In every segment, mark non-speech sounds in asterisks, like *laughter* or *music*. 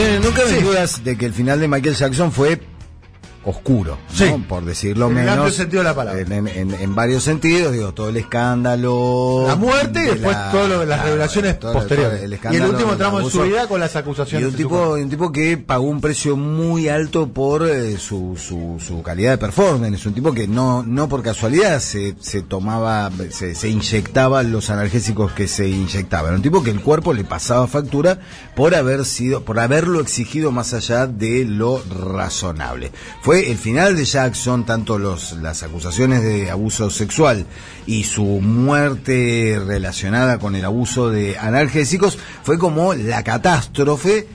Señor, nunca me dudas de que el final de Michael Jackson fue oscuro, por decirlo En el menos. amplio sentido de la palabra. En, en- en varios sentidos, digo, todo el escándalo. La muerte y de después la- todas las claro, revelaciones todo- posteriores. todo el y el último tramo de su vida con las Y acusaciones. un de su tipo, un tipo que pagó un precio muy alto por eh, su, su, su calidad de performance. Un tipo que no, no por casualidad se, se tomaba, se, se inyectaba los analgésicos que se inyectaban. Un tipo que el cuerpo le pasaba factura por haber sido, por haberlo exigido más allá de lo razonable. Fue el final de Jackson, tanto los, las acusaciones de abuso sexual y su muerte relacionada con el abuso de analgésicos, fue como la catástrofe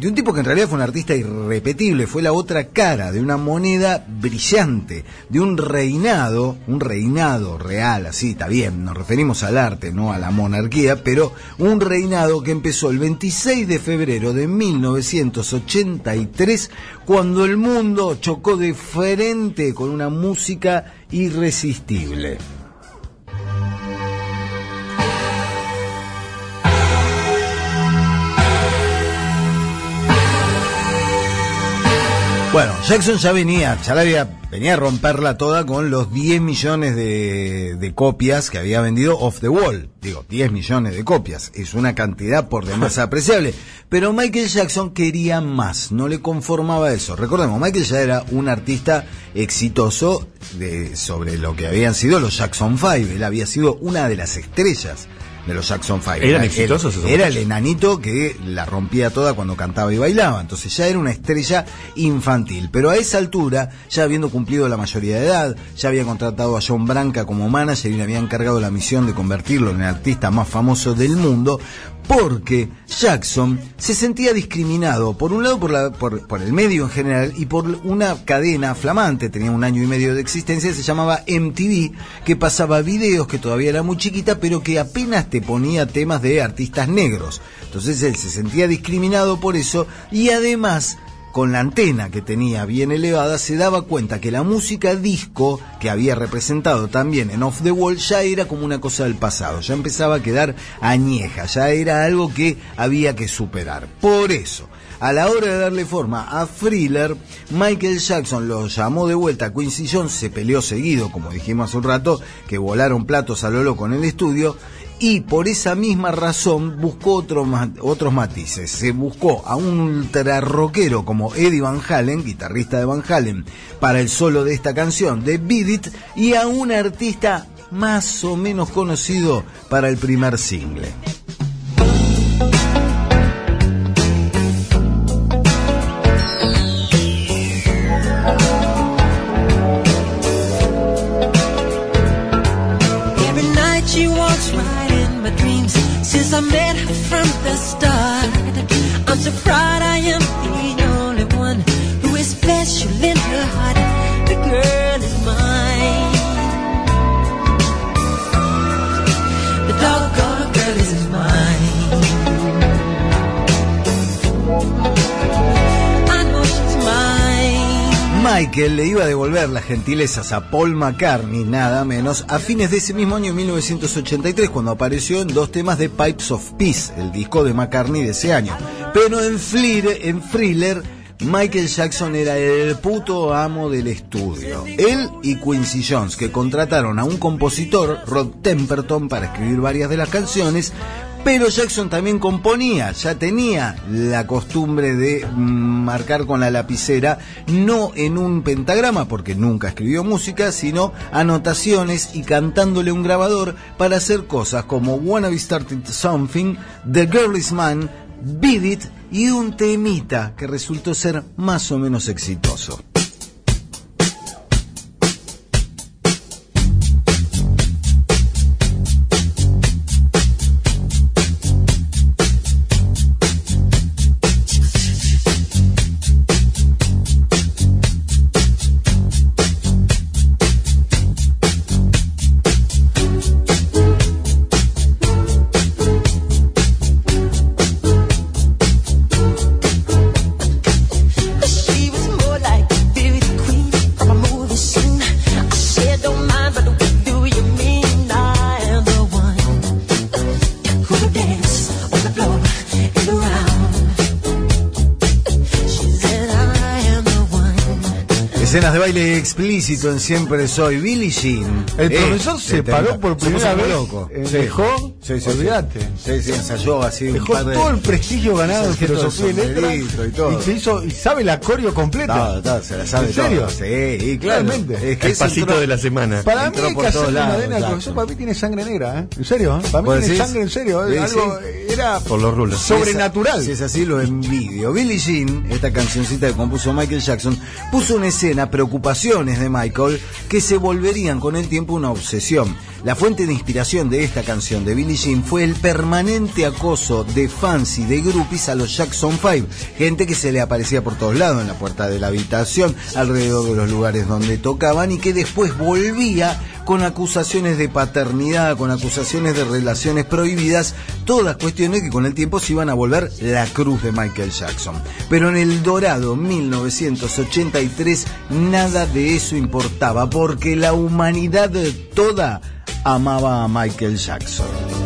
de un tipo que en realidad fue un artista irrepetible, fue la otra cara de una moneda brillante, de un reinado, un reinado real, así está bien, nos referimos al arte, no a la monarquía, pero un reinado que empezó el 26 de febrero de 1983, cuando el mundo chocó de frente con una música irresistible. Bueno, Jackson ya venía, ya la había, venía a romperla toda con los 10 millones de, de copias que había vendido Off the Wall. Digo, 10 millones de copias. Es una cantidad por demás *laughs* apreciable. Pero Michael Jackson quería más, no le conformaba eso. Recordemos, Michael ya era un artista exitoso de, sobre lo que habían sido los Jackson 5. Él había sido una de las estrellas de los Jackson 5. ¿Eran Era- exitosos esos Era el enanito que la rompía toda cuando cantaba y bailaba. Entonces ya era una estrella infantil. Pero a esa altura, ya habiendo cumplido la mayoría de edad, ya había contratado a John Branca como manager y le había encargado la misión de convertirlo en el artista más famoso del mundo. Porque Jackson se sentía discriminado, por un lado por, la- por, el medio en general y por una cadena flamante, tenía un año y medio de existencia, se llamaba MTV, que pasaba videos que todavía era muy chiquita, pero que apenas te ponía temas de artistas negros. Entonces él se sentía discriminado por eso y además con la antena que tenía bien elevada, se daba cuenta que la música disco que había representado también en Off the Wall ya era como una cosa del pasado, ya empezaba a quedar añeja, ya era algo que había que superar. Por eso, a la hora de darle forma a Thriller, Michael Jackson lo llamó de vuelta Quincy Jones, se peleó seguido, como dijimos hace un rato, que volaron platos a lo loco en el estudio, y por esa misma razón buscó otros matices. Se buscó a un ultra rockero como Eddie Van Halen, guitarrista de Van Halen, para el solo de esta canción de Beat It, y a un artista más o menos conocido para el primer single. Michael le iba a devolver las gentilezas a Paul McCartney, nada menos, a fines de ese mismo año 1983, cuando apareció en dos temas de Pipes of Peace, el disco de McCartney de ese año. Pero en, Flir- en Thriller, Michael Jackson era el puto amo del estudio. Él y Quincy Jones, que contrataron a un compositor, Rod Temperton, para escribir varias de las canciones, pero Jackson también componía, ya tenía la costumbre de marcar con la lapicera, no en un pentagrama, porque nunca escribió música, sino anotaciones y cantándole un grabador para hacer cosas como Wanna Be Started Something, The Girl Is Man, Beat It y un temita que resultó ser más o menos exitoso. Escenas de baile explícito en Siempre Soy Billy Jean. El Eh, profesor se paró por primera vez, loco. eh, dejó, Sí, sí, olvídate. Sí, sí, ensayó así un Dejó par de... todo el prestigio ganado en el filosofía y letras y todo. y se hizo y sabe la coreo completa. No, no, se la sabe ¿En serio? todo. Sí, y claro. Realmente. Es que El pasito entró- de la semana. Para mí Entró hay que hacerle una lados, adena al Jackson. profesor, para mí tiene sangre negra, ¿eh? ¿En serio? ¿eh? Para mí ¿Vos tiene decís? sangre en serio, Sí, ¿eh? algo sí. era Por los rulos. sobrenatural. Si es así, lo envidio. Billie Jean, esta cancioncita que compuso Michael Jackson, puso en escena preocupaciones de Michael que se volverían con el tiempo una obsesión. La fuente de inspiración de esta canción de Billie Fue el permanente acoso de fans y de groupies a los Jackson 5. Gente que se le aparecía por todos lados, en la puerta de la habitación, alrededor de los lugares donde tocaban y que después volvía con acusaciones de paternidad, con acusaciones de relaciones prohibidas, todas cuestiones que con el tiempo se iban a volver la cruz de Michael Jackson. Pero en el dorado 1983 nada de eso importaba, porque la humanidad toda amaba a Michael Jackson.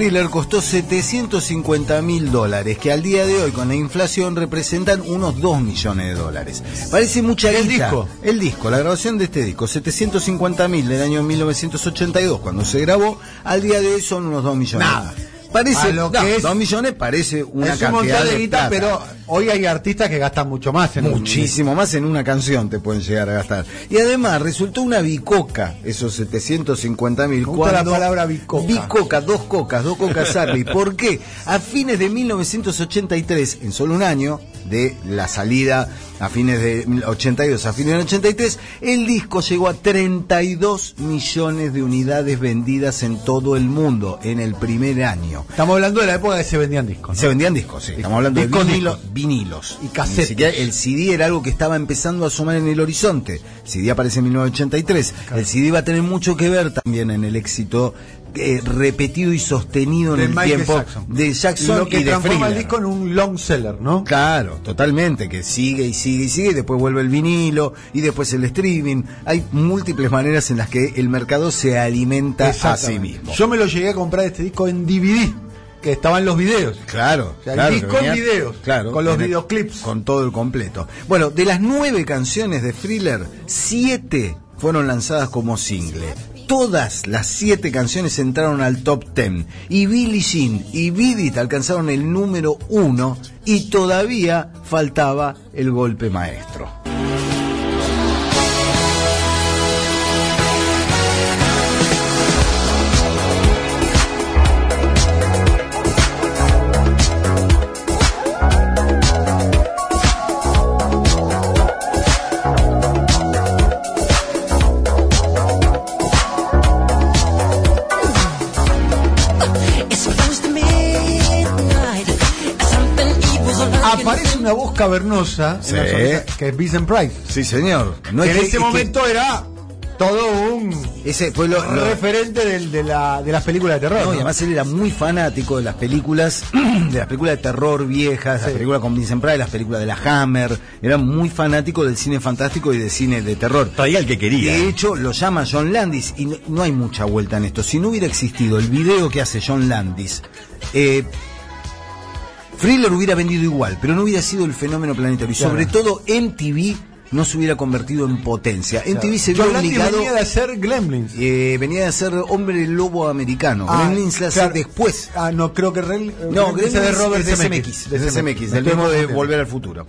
Thriller costó 750 mil dólares, que al día de hoy con la inflación representan unos 2 millones de dólares. Parece mucha ¿El guita. disco? El disco, la grabación de este disco, 750 mil del año 1982, cuando se grabó, al día de hoy son unos 2 millones. Nada. Parece, lo no, que es- 2 millones parece una es un cantidad montón de de guita, plata. pero hoy hay artistas que gastan mucho más en un- Muchísimo más en una canción te pueden llegar a gastar. Y además resultó una bicoca, esos 750 mil. La palabra bicoca. Bicoca, dos cocas, dos cocas *laughs* Arby. ¿Por qué? A fines de 1983, en solo un año de la salida, a fines de 82, a fines del 83, el disco llegó a 32 millones de unidades vendidas en todo el mundo en el primer año. Estamos hablando de la época que se vendían discos. ¿no? Se vendían discos, sí. Estamos hablando Discos, de vinilo- discos. vinilos. Y casetes. El CD era algo que estaba empezando a asomar en el horizonte. El CD aparece en 1983. El CD va a tener mucho que ver también en el éxito eh, repetido y sostenido en el Michael tiempo Jackson. de Jackson Lo que y de transforma el disco en un long seller, ¿no? Claro, totalmente, que sigue y sigue y sigue, y después vuelve el vinilo y después el streaming. Hay múltiples maneras en las que el mercado se alimenta a sí mismo. Yo me lo llegué a comprar este disco en DVD, que estaban los videos. Claro, O sea, el claro, disco que venía- en videos, claro, con los el- videoclips. con todo el completo. Bueno, de las nueve canciones de Thriller, siete fueron lanzadas como single. Todas las siete canciones entraron al top ten y Billie Jean y Beat It alcanzaron el número uno y todavía faltaba el golpe maestro. Cavernosa Sí. en la sonrisa, que es Vincent Price. Sí, señor. No que es en que- ese es que momento era todo un ese fue lo- lo- referente del- de, la, de las películas de terror. No, y además él era muy fanático de las películas, *clears throat* de las películas de terror viejas, las Sí. películas con Vincent Price, las películas de la Hammer. Era muy fanático del cine fantástico y del cine de terror. Traía el que quería. De hecho, lo llama John Landis y no, no hay mucha vuelta en esto. Si no hubiera existido el video que hace John Landis, eh, Thriller hubiera vendido igual, pero no hubiera sido el fenómeno planetario. Y sobre todo MTV no se hubiera convertido en potencia. MTV se vio obligado. venía de hacer Gremlins. eh, venía de ser hombre lobo americano. Gremlins la hace claro. después. Ah, no, creo que Rel- No, Gremlins es de Robert es de de Me del mismo de. Volver al Futuro.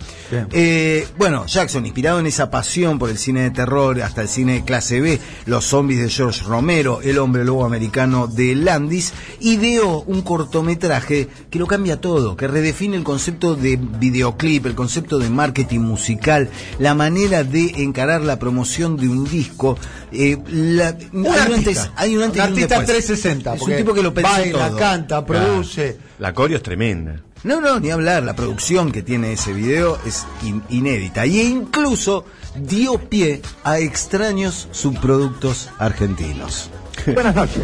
Eh, bueno, Jackson, inspirado en esa pasión por el cine de terror, hasta el cine de clase B, los zombies de George Romero, el hombre lobo americano de Landis, ideó un cortometraje que lo cambia todo, que redefine el concepto de videoclip, el concepto de marketing musical, la manera de encarar la promoción de un disco. eh, la- Un hay un artista, antes- hay un antes y un artista después. 360. Es un tipo que lo pensó baila, todo. canta, produce. La coreo es tremenda. No, no, ni hablar, la producción que tiene ese video es in- inédita y incluso dio pie a extraños subproductos argentinos. *laughs* Buenas noches.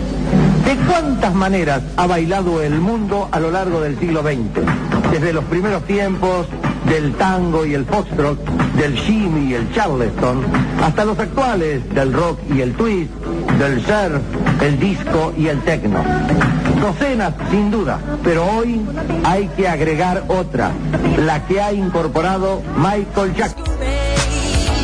¿De cuántas maneras ha bailado el mundo a lo largo del siglo XX? Desde los primeros tiempos del tango y el foxtrot, del shimmy y el charleston, hasta los actuales del rock y el twist, del surf, el disco y el techno. Docenas, sin duda, pero hoy hay que agregar otra, la que ha incorporado Michael Jackson.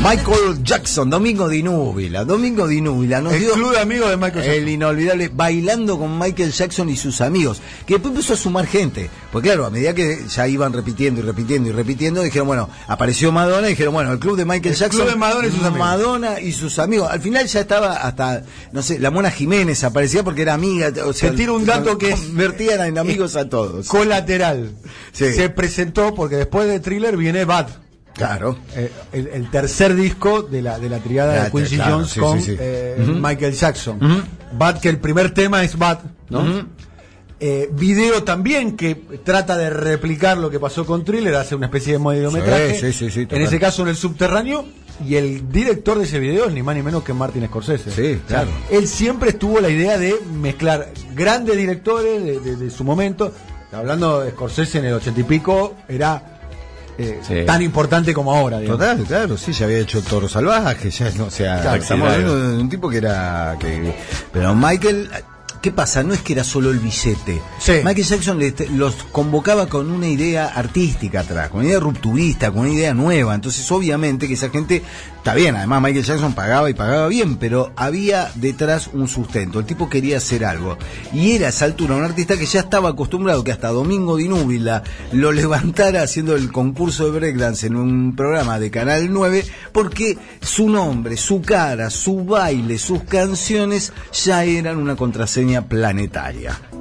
Michael Jackson, Domingo de Inúbila, Domingo de Inúbila nos El dio club de amigos de Michael Jackson. el inolvidable bailando con Michael Jackson y sus amigos, que después empezó a sumar gente, porque claro, a medida que ya iban repitiendo y repitiendo y repitiendo, dijeron, bueno, apareció Madonna y dijeron, bueno, el club de Michael El Jackson, club de Madonna y sus amigos. Madonna y sus amigos. Al final ya estaba hasta, no sé, la Mona Jiménez aparecía porque era amiga, o sea, tiro un dato que convertían en amigos a todos. Colateral. Sí. Se presentó porque después de Thriller viene Bad. Claro. eh, el, el tercer disco de la, de la triada de Quincy claro, Jones sí, con sí, sí. eh. Michael Jackson. Bad, que el primer tema es Bad, ¿no? Eh, video también que trata de replicar lo que pasó con Thriller, hace una especie de mediometraje. Sí, sí, sí, sí, en ese caso en el subterráneo. Y el director de ese video es ni más ni menos que Martin Scorsese. Sí, claro. Él siempre estuvo la idea de mezclar grandes directores de, de- de su momento. Hablando de Scorsese en el ochenta y pico, era eh, Sí. tan importante como ahora. digamos. Total, claro, sí, ya había hecho Toro Salvaje, ya, no, o sea, Claro, estamos hablando de un tipo que era, que, pero Michael, ¿qué pasa? No es que era solo el billete. Sí. Michael Jackson los convocaba con una idea artística atrás, con una idea rupturista, con una idea nueva, entonces obviamente que esa gente, está bien, además Michael Jackson pagaba y pagaba bien, pero había detrás un sustento, el tipo quería hacer algo, y era a esa altura un artista que ya estaba acostumbrado que hasta Domingo Dinúbila lo levantara haciendo el concurso de breakdance en un programa de Canal 9, porque su nombre, su cara, su baile, sus canciones ya eran una contraseña planetaria.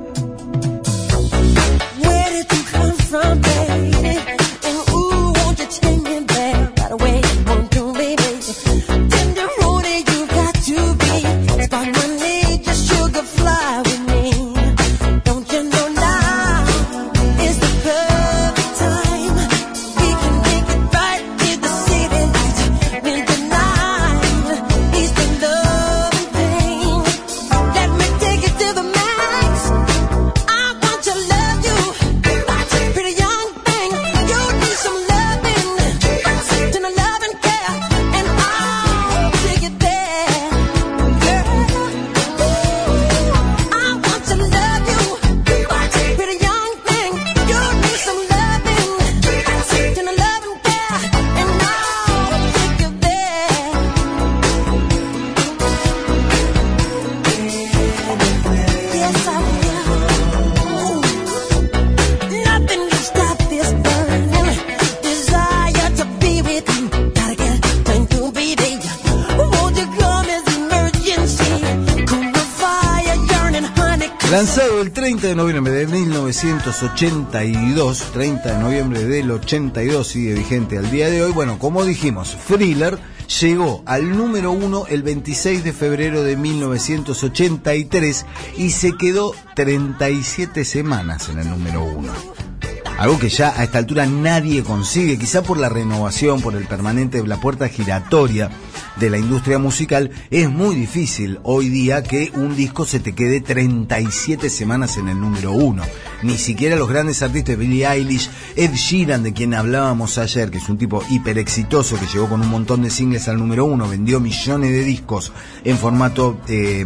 Lanzado el 30 de noviembre de 1982, 30 de noviembre del 82, sigue vigente al día de hoy. Bueno, como dijimos, Thriller llegó al número uno el 26 de febrero de 1983 y se quedó 37 semanas en el número uno. Algo que ya a esta altura nadie consigue, quizá por la renovación, por el permanente, la puerta giratoria de la industria musical, es muy difícil hoy día que un disco se te quede 37 semanas en el número uno. Ni siquiera los grandes artistas, Billie Eilish, Ed Sheeran, de quien hablábamos ayer, que es un tipo hiper exitoso que llegó con un montón de singles al número uno, vendió millones de discos en formato eh,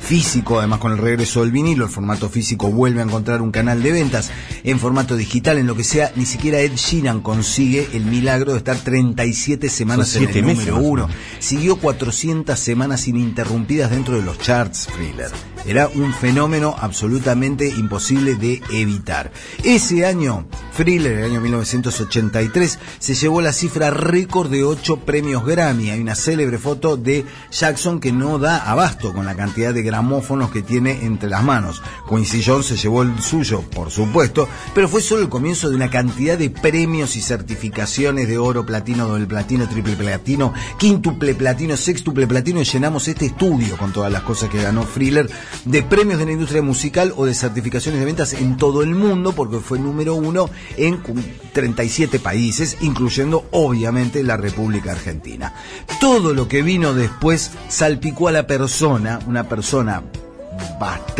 físico, además con el regreso del vinilo, el formato físico vuelve a encontrar un canal de ventas, en formato digital, en lo que sea, ni siquiera Ed Sheeran consigue el milagro de estar 37 semanas en el número uno. Siguió 400 semanas ininterrumpidas dentro de los charts, Thriller. Era un fenómeno absolutamente imposible de evitar. Ese año, Thriller, el año 1983, se llevó la cifra récord de 8 premios Grammy. Hay una célebre foto de Jackson que no da abasto con la cantidad de gramófonos que tiene entre las manos. Quincy Jones se llevó el suyo, por supuesto, pero fue solo el comienzo de una cantidad de premios y certificaciones de oro, platino, doble platino, triple platino, quíntuple platino, sextuple platino y llenamos este estudio con todas las cosas que ganó Thriller de premios de la industria musical o de certificaciones de ventas en todo el mundo porque fue número uno en cu- 37 países, incluyendo obviamente la República Argentina. Todo lo que vino después salpicó a la persona, una persona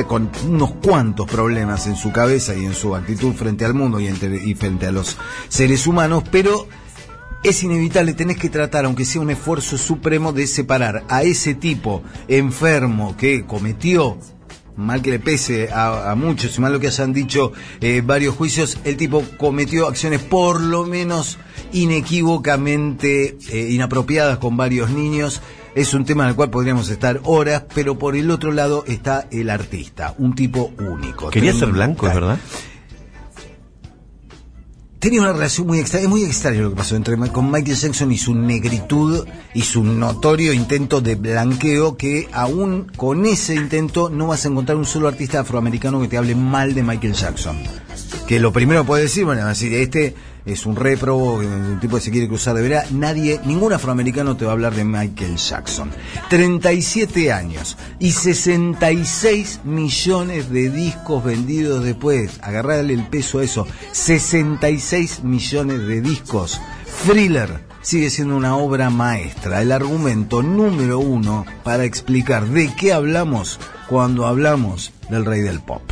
con unos cuantos problemas en su cabeza y en su actitud frente al mundo y frente a los seres humanos, pero es inevitable, tenés que tratar, aunque sea un esfuerzo supremo, de separar a ese tipo enfermo que cometió, mal que le pese a, a muchos y mal lo que hayan dicho eh, varios juicios, el tipo cometió acciones por lo menos inequívocamente eh, inapropiadas con varios niños. Es un tema en el cual podríamos estar horas, pero por el otro lado está el artista, un tipo único. Quería ser blanco, es verdad. Tenía una relación muy extraña, es muy extraño lo que pasó entre con Michael Jackson y su negritud y su notorio intento de blanqueo que aún con ese intento no vas a encontrar un solo artista afroamericano que te hable mal de Michael Jackson. Que lo primero puede decir, bueno, decir, este es un réprobo, un tipo que se quiere cruzar de vera, nadie, ningún afroamericano te va a hablar de Michael Jackson. 37 años y 66 millones de discos vendidos después. Agarrarle el peso a eso. 66 millones de discos. Thriller sigue siendo una obra maestra. El argumento número uno para explicar de qué hablamos cuando hablamos del rey del pop.